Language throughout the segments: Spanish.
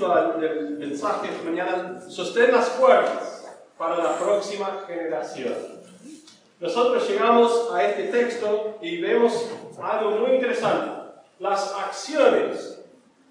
título del mensaje esta mañana, Sostén las cuerdas para la próxima generación. Nosotros llegamos a este texto y vemos algo muy interesante. Las acciones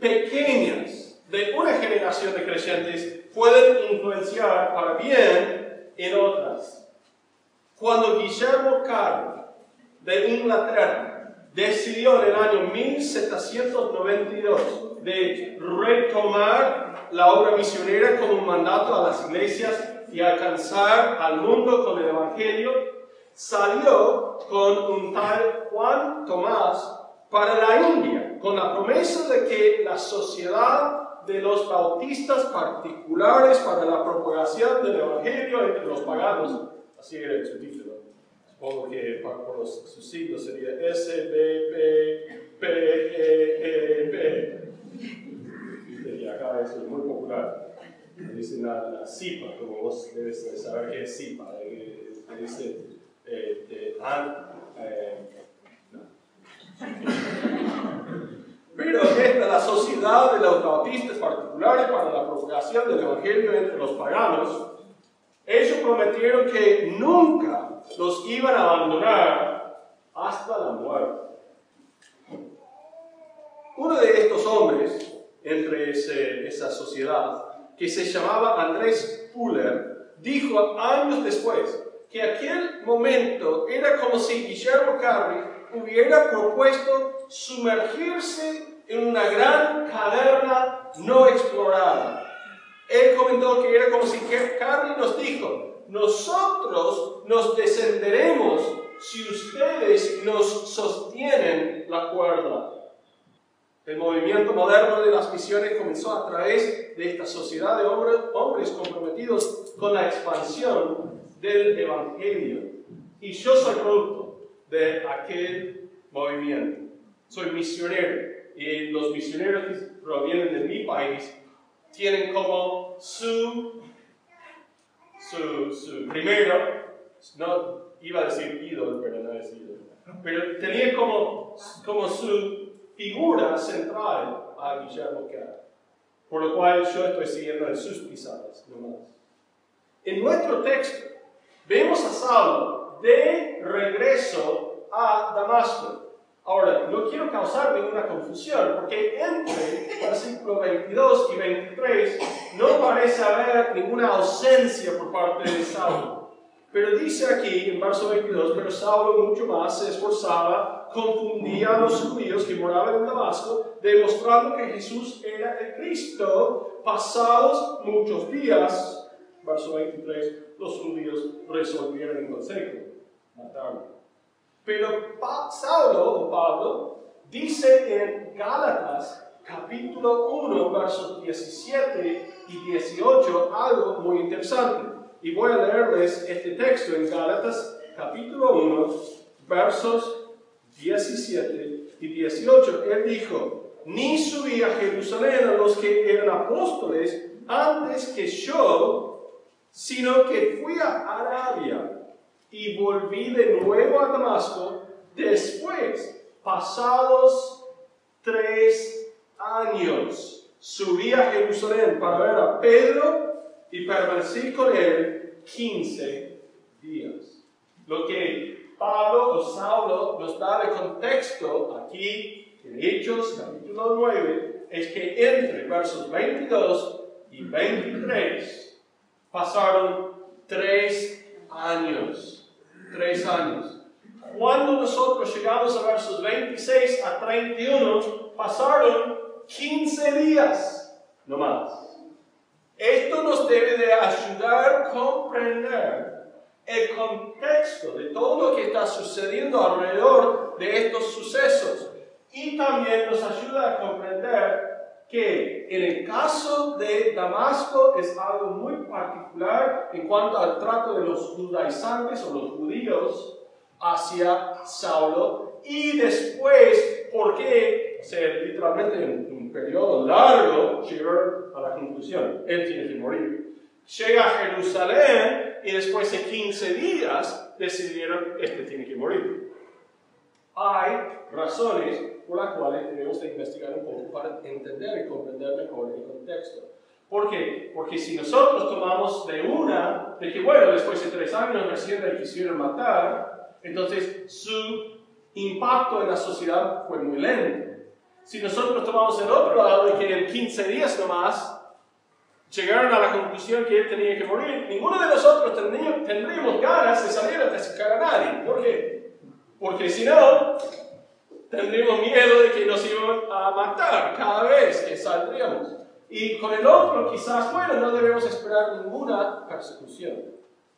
pequeñas de una generación de creyentes pueden influenciar para bien en otras. Cuando Guillermo Carlos de Inglaterra decidió en el año 1792 de retomar la obra misionera como un mandato a las iglesias y alcanzar al mundo con el Evangelio, salió con un tal Juan Tomás para la India, con la promesa de que la sociedad de los bautistas particulares para la propagación del Evangelio entre los paganos, así era su título, supongo que por los, sus siglos sería S, B, P, P, E, E, P. Y acá eso es muy popular. Dicen la, la CIPA, como vos debes saber qué es CIPA. Eh, dice eh, an, eh, no. Pero esta es la sociedad de los bautistas particulares para la propagación del Evangelio entre los paganos. Ellos prometieron que nunca los iban a abandonar hasta la muerte. Uno de estos hombres, entre esa sociedad, que se llamaba Andrés Puller, dijo años después que aquel momento era como si Guillermo Carri hubiera propuesto sumergirse en una gran caverna no explorada. Él comentó que era como si Carri nos dijo, nosotros nos descenderemos si ustedes nos sostienen la cuerda. El movimiento moderno de las misiones comenzó a través de esta sociedad de hombres, hombres comprometidos con la expansión del Evangelio. Y yo soy producto de aquel movimiento. Soy misionero. Y los misioneros que provienen de mi país tienen como su, su, su primero, no iba a decir ídolo, pero no es ídolo, pero tenía como, como su figura central a Guillermo Carr, por lo cual yo estoy siguiendo en sus pisadas nomás. En nuestro texto vemos a Saulo de regreso a Damasco. Ahora, no quiero causar ninguna confusión, porque entre versículos 22 y 23 no parece haber ninguna ausencia por parte de Saulo. Pero dice aquí en verso 22, pero Saulo mucho más se esforzaba, confundía a los judíos que moraban en Damasco, demostrando que Jesús era el Cristo. Pasados muchos días, verso 23, los judíos resolvieron en consejo matarlo. Pero Saulo o Pablo dice en Gálatas capítulo 1, versos 17 y 18 algo muy interesante. Y voy a leerles este texto en Gálatas capítulo 1, versos 17 y 18. Él dijo, ni subí a Jerusalén a los que eran apóstoles antes que yo, sino que fui a Arabia y volví de nuevo a Damasco después, pasados tres años. Subí a Jerusalén para ver a Pedro y permanecí con él 15 días. Lo que Pablo o Saulo nos da de contexto aquí en Hechos capítulo 9 es que entre versos 22 y 23 pasaron tres años. Tres años. Cuando nosotros llegamos a versos 26 a 31, pasaron 15 días, no más. Esto nos debe de ayudar a comprender el contexto de todo lo que está sucediendo alrededor de estos sucesos. Y también nos ayuda a comprender que en el caso de Damasco es algo muy particular en cuanto al trato de los judaizantes o los judíos hacia Saulo y después, porque, o sea, literalmente en un periodo largo, llegó a la conclusión, él tiene que morir. Llega a Jerusalén y después de 15 días decidieron, este tiene que morir. Hay razones por las cuales debemos de investigar un poco para entender y comprender mejor el contexto. ¿Por qué? Porque si nosotros tomamos de una, de que bueno, después de tres años recién le quisieron matar, entonces su impacto en la sociedad fue muy lento. Si nosotros tomamos el otro lado, de que en 15 días nomás llegaron a la conclusión que él tenía que morir, ninguno de nosotros tendríamos, ganas de salir a testificar a nadie. ¿Por qué? Porque si no, tendríamos miedo de que nos iban a matar cada vez que saldríamos. Y con el otro, quizás, bueno, no debemos esperar ninguna persecución.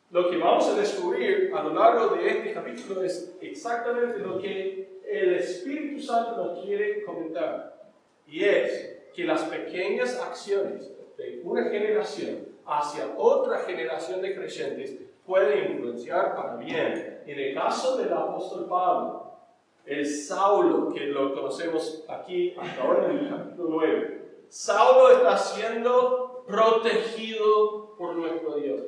Lo que vamos a descubrir a lo largo de este capítulo es exactamente lo que el Espíritu Santo nos quiere comentar. Y es que las pequeñas acciones de una generación hacia otra generación de creyentes pueden influenciar para bien. En el caso del apóstol Pablo, el Saulo, que lo conocemos aquí hasta ahora en el capítulo 9, Saulo está siendo protegido por nuestro Dios.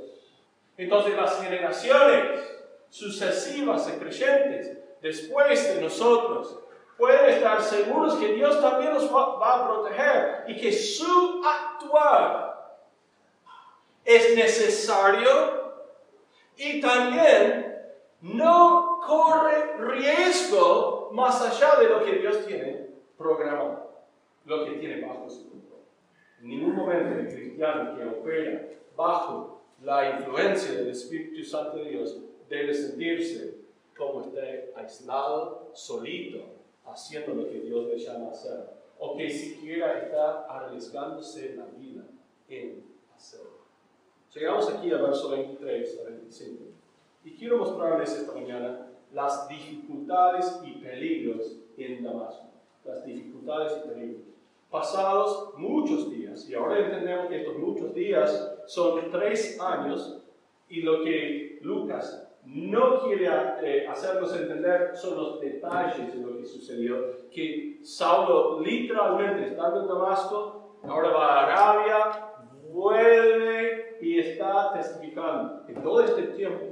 Entonces las generaciones sucesivas de creyentes después de nosotros pueden estar seguros que Dios también nos va, a proteger y que su actuar es necesario y también no corre riesgo más allá de lo que Dios tiene programado, lo que tiene bajo su control. En ningún momento el cristiano que opera bajo la influencia del Espíritu Santo de Dios debe sentirse como esté aislado, solito, haciendo lo que Dios le llama a hacer, o que siquiera está arriesgándose la vida en hacerlo. Llegamos aquí al verso 23 a 25 y quiero mostrarles esta mañana las dificultades y peligros en Damasco. Las dificultades y peligros. Pasados muchos días, y ahora entendemos que estos muchos días son tres años, y lo que Lucas no quiere eh, hacernos entender son los detalles de lo que sucedió, que Saulo literalmente estando en Damasco, ahora va a Arabia, vuelve y está testificando en todo este tiempo.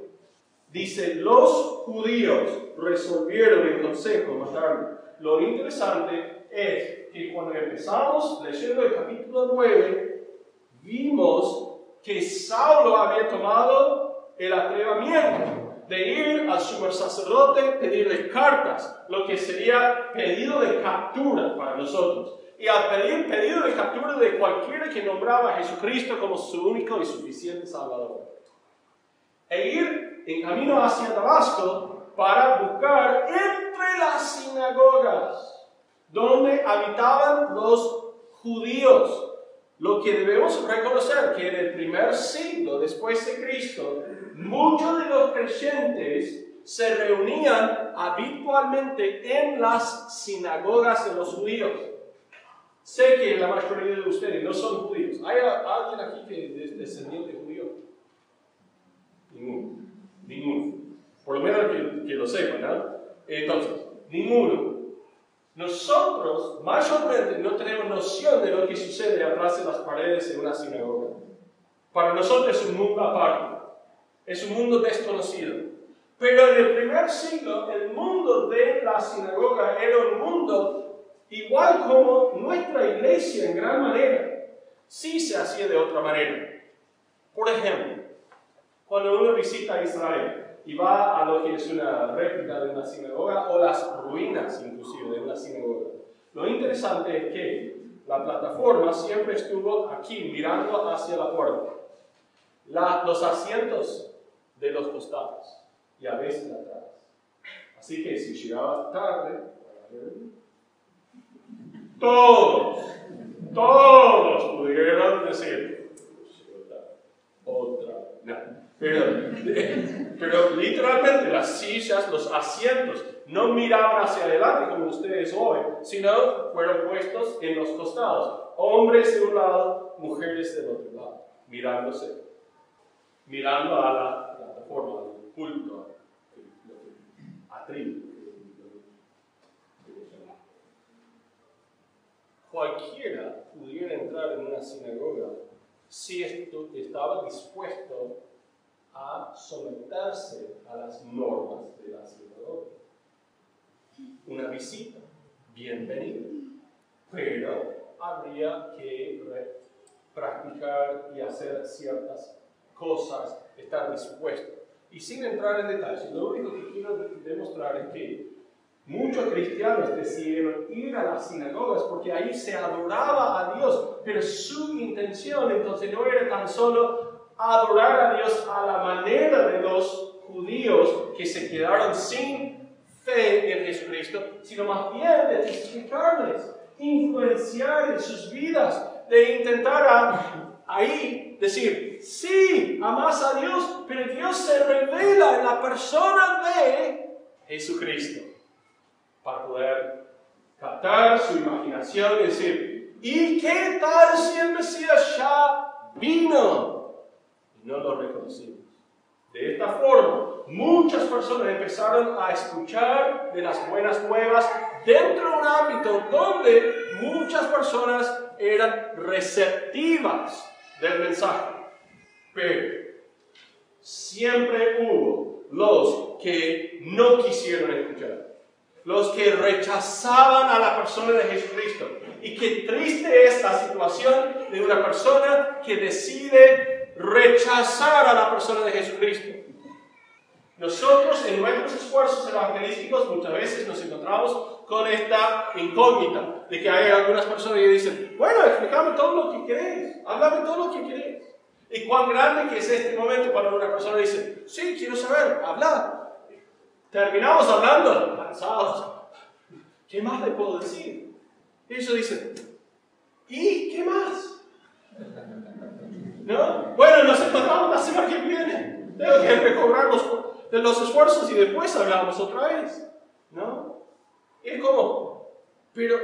Dice, los judíos resolvieron en consejo matarlo. Lo interesante es que cuando empezamos leyendo el capítulo 9, vimos que Saulo había tomado el atrevimiento de ir al sumo sacerdote, pedirle cartas, lo que sería pedido de captura para nosotros. Y al pedir pedido de captura de cualquiera que nombraba a Jesucristo como su único y suficiente Salvador. E ir en camino hacia Damasco para buscar entre las sinagogas donde habitaban los judíos. Lo que debemos reconocer que en el primer siglo después de Cristo, muchos de los creyentes se reunían habitualmente en las sinagogas de los judíos. Sé que la mayoría de ustedes no son judíos. ¿Hay alguien aquí que es descendiente judío? Ninguno. Ninguno. Por lo menos que, que lo sepan, ¿no? Entonces, ninguno. Nosotros mayormente no tenemos noción de lo que sucede atrás de las paredes de una sinagoga. Para nosotros es un mundo aparte. Es un mundo desconocido. Pero en el primer siglo, el mundo de la sinagoga era un mundo igual como nuestra iglesia en gran manera. Sí se hacía de otra manera. Por ejemplo, cuando uno visita Israel y va a lo que es una réplica de una sinagoga o las ruinas inclusive de una sinagoga, lo interesante es que la plataforma siempre estuvo aquí mirando hacia la puerta. los asientos de los costados y a veces atrás. Así que si llegabas tarde, todos, todos pudieron decir, otra, Pero, pero literalmente las sillas, los asientos, no miraban hacia adelante como ustedes hoy, sino fueron puestos en los costados. Hombres de un lado, mujeres del otro lado, mirándose, mirando a la forma de culto atributo. Cualquiera pudiera entrar en una sinagoga si esto estaba dispuesto a someterse a las normas de la sinagoga. una visita, bienvenido. Pero habría que practicar y hacer ciertas cosas, estar dispuesto. Y sin entrar en detalles, lo único que quiero demostrar es que muchos cristianos decidieron ir a las sinagogas porque ahí se adoraba a Dios, pero su intención entonces no era tan solo adorar a Dios a la manera de los judíos que se quedaron sin fe en Jesucristo, sino más bien de testificarles, influenciar en sus vidas, de intentar ahí decir, sí, amas a Dios, pero Dios se revela en la persona de Jesucristo para poder captar su imaginación y decir, ¿y qué tal si el Mesías ya vino? Y no lo reconocimos. De esta forma, muchas personas empezaron a escuchar de las buenas nuevas dentro de un ámbito donde muchas personas eran receptivas del mensaje. Pero siempre hubo los que no quisieron escuchar, los que rechazaban a la persona de Jesucristo. Y qué triste es la situación de una persona que decide rechazar a la persona de Jesucristo. Nosotros en nuestros esfuerzos evangelísticos muchas veces nos encontramos con esta incógnita de que hay algunas personas que dicen, bueno, explícame todo lo que querés, háblame todo lo que querés. Y cuán grande que es este momento cuando una persona dice, sí, quiero saber, hablar. Terminamos hablando, cansados. ¿Qué más le puedo decir? Y ellos dicen, ¿y qué más? ¿No? Bueno, nos encontramos la semana que viene. Tengo que recobrar los, de los esfuerzos y después hablamos otra vez. ¿No? Es como, pero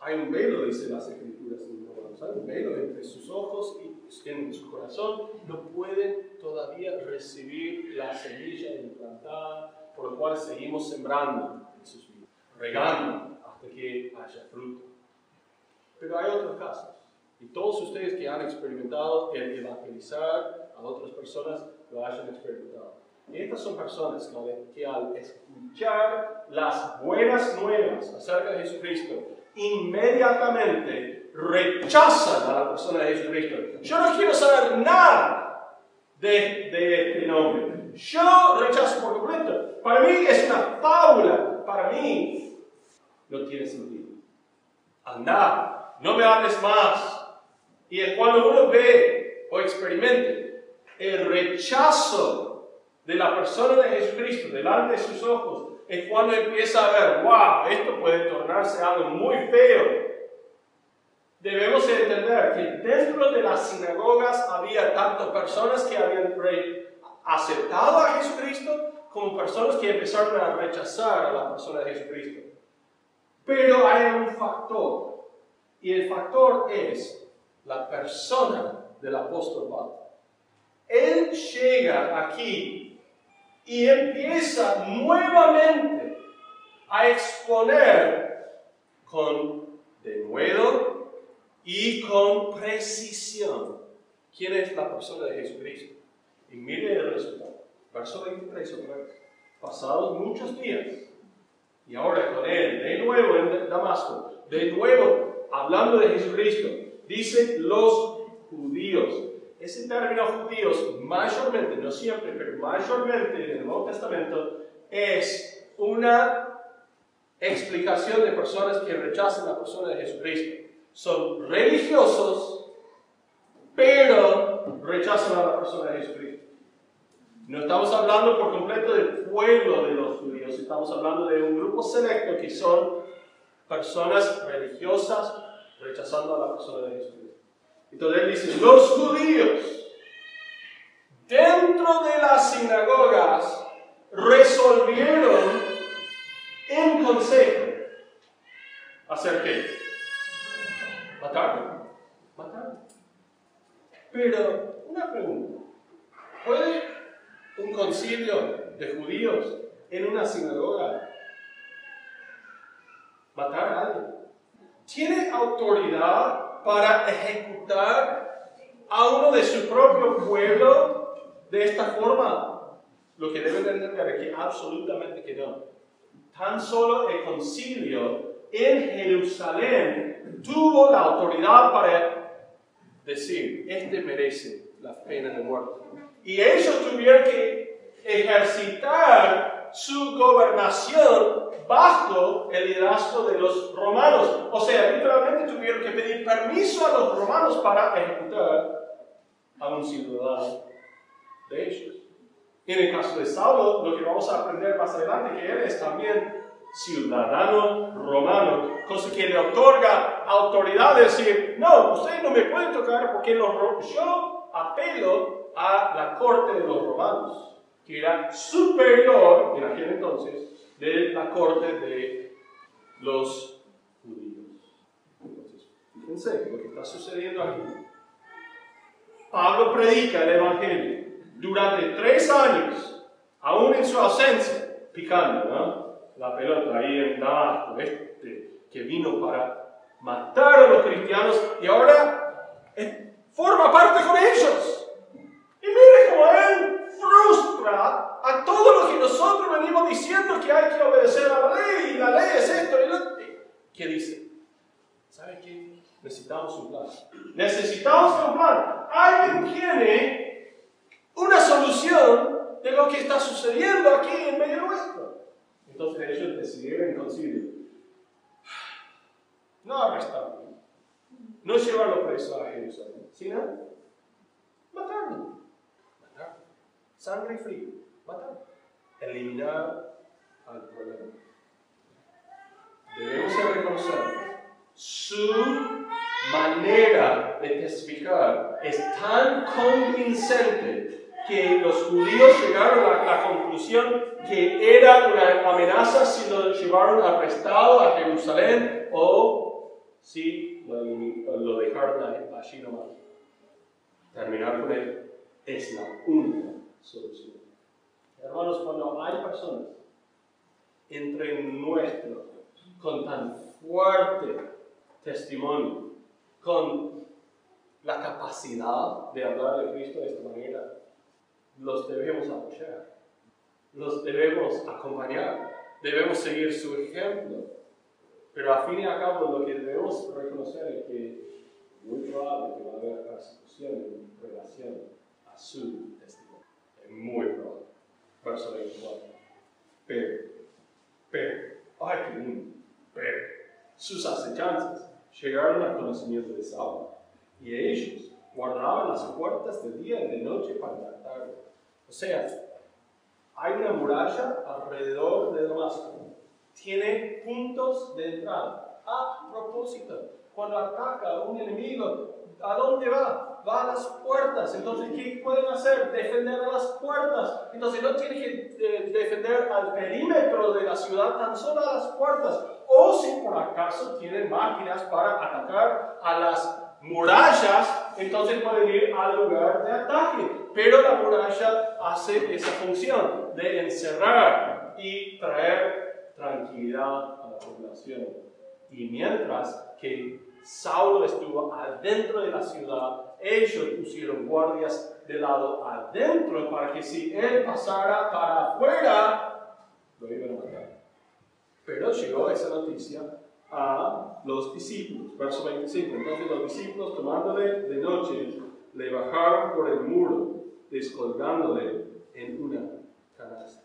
hay un velo, dice las escrituras, hay un velo entre sus ojos y en su corazón, no pueden todavía recibir la semilla implantada por la cual seguimos sembrando en sus vidas, regando hasta que haya fruto. Pero hay otros casos, y todos ustedes que han experimentado el evangelizar a otras personas lo hayan experimentado. Y estas son personas que al escuchar las buenas nuevas acerca de Jesucristo, inmediatamente rechazan a la persona de Jesucristo. Yo no quiero saber nada de, de este nombre. Yo rechazo por completo. Para mí es una fábula. Para mí no tiene sentido. Anda, no me hables más. Y es cuando uno ve o experimente el rechazo de la persona de Jesucristo delante de sus ojos, es cuando empieza a ver, wow, esto puede tornarse algo muy feo. Debemos entender que dentro de las sinagogas había tanto personas que habían aceptado a Jesucristo como personas que empezaron a rechazar a la persona de Jesucristo. Pero hay un factor, y el factor es la persona del apóstol Pablo. Él llega aquí y empieza nuevamente a exponer con denuedo y con precisión quién es la persona de Jesucristo. Y mire el resultado. Verso 23 otra vez. Pasados muchos días, y ahora con él, de nuevo en Damasco, de nuevo hablando de Jesucristo, dice los judíos, ese término judíos, mayormente, no siempre, pero mayormente en el Nuevo Testamento, es una explicación de personas que rechazan la persona de Jesucristo. Son religiosos, pero rechazan a la persona de Jesucristo. No estamos hablando por completo del pueblo de los judíos, estamos hablando de un grupo selecto que son personas religiosas rechazando a la persona de Jesucristo. Entonces él dice, los judíos dentro de las sinagogas resolvieron en consejo hacer qué? Matarlo. Matarlo. Pero una pregunta. ¿Puede un concilio de judíos en una sinagoga matar a alguien? ¿Tiene autoridad para ejecutar a uno de su propio pueblo de esta forma? Lo que deben entender que absolutamente que no. tan solo el concilio en Jerusalén tuvo la autoridad para decir, este merece la pena de muerte. Y ellos tuvieron que ejercitar su gobernación bajo el liderazgo de los romanos. O sea, literalmente tuvieron que pedir permiso a los romanos para ejecutar a un ciudadano de ellos. En el caso de Saulo, lo que vamos a aprender más adelante, que él es también ciudadano romano, cosa que le otorga autoridad de decir, no, ustedes no me pueden tocar porque los, yo apelo a la corte de los romanos, que era superior en aquel entonces de la corte de los judíos. Entonces, fíjense lo que está sucediendo aquí. Pablo predica el Evangelio durante tres años, aún en su ausencia, picando ¿no? la pelota ahí en Damasco, este que vino para matar a los cristianos y ahora eh, forma parte con ellos. Él frustra a todo lo que nosotros venimos diciendo que hay que obedecer a la ley y la ley es esto y lo ¿Qué dice? ¿Sabe qué? Necesitamos un plan. Necesitamos un plan. Alguien tiene una solución de lo que está sucediendo aquí en medio nuestro. Entonces ellos decidieron en concilio no arrestarlo, no llevarlo preso a Jerusalén, sino matarlo. Matarlo. Sangre fría, matarlo. Eliminar al problema. Debemos reconocer su manera de testificar es tan convincente que los judíos llegaron a la conclusión que era una amenaza si lo llevaron arrestado a Jerusalén o si lo, dejaron allí nomás. Terminar con él es la única solución. Hermanos, cuando hay personas entre nuestros con tan fuerte testimonio, con la capacidad de hablar de Cristo de esta manera, los debemos apoyar, los debemos acompañar, debemos seguir su ejemplo. Pero a fin y a cabo lo que debemos reconocer es que muy probable que va a haber persecución en relación a su testimonio. Muy probable. Verso 24. Pero, pero, ay que lindo, pero, sus acechanzas llegaron al conocimiento de Saulo, y ellos guardaban las puertas de día y de noche para matarlo. O sea, hay una muralla alrededor de Damasco. Tiene puntos de entrada. A propósito, cuando ataca un enemigo, ¿a dónde va? Va a las puertas. Entonces, ¿qué pueden hacer? Defender a las puertas. Entonces, no tiene que eh, defender al perímetro de la ciudad, tan solo a las puertas o si por acaso tienen máquinas para atacar a las murallas, entonces pueden ir al lugar de ataque. Pero la muralla hace esa función de encerrar y traer tranquilidad a la población. Y mientras que Saulo estuvo adentro de la ciudad, ellos pusieron guardias de lado adentro para que si él pasara para afuera, lo iban a matar. Pero llegó esa noticia a los discípulos. Verso 25. Entonces los discípulos tomándole de noche, le bajaron por el muro, descolgándole en una canasta.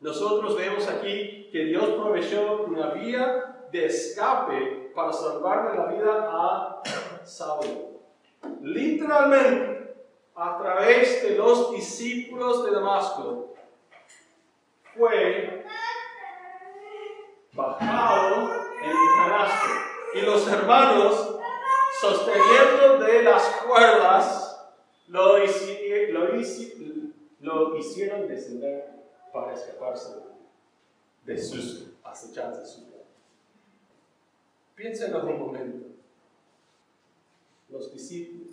Nosotros vemos aquí que Dios proveyó una vía de escape para salvarle la vida a Saulo. Literalmente, a través de los discípulos de Damasco, fue bajado en un. Y los hermanos, sosteniendo de las cuerdas, lo, lo, hicieron descender para escaparse de sus acechanzas. Piénsenlo un momento. Los discípulos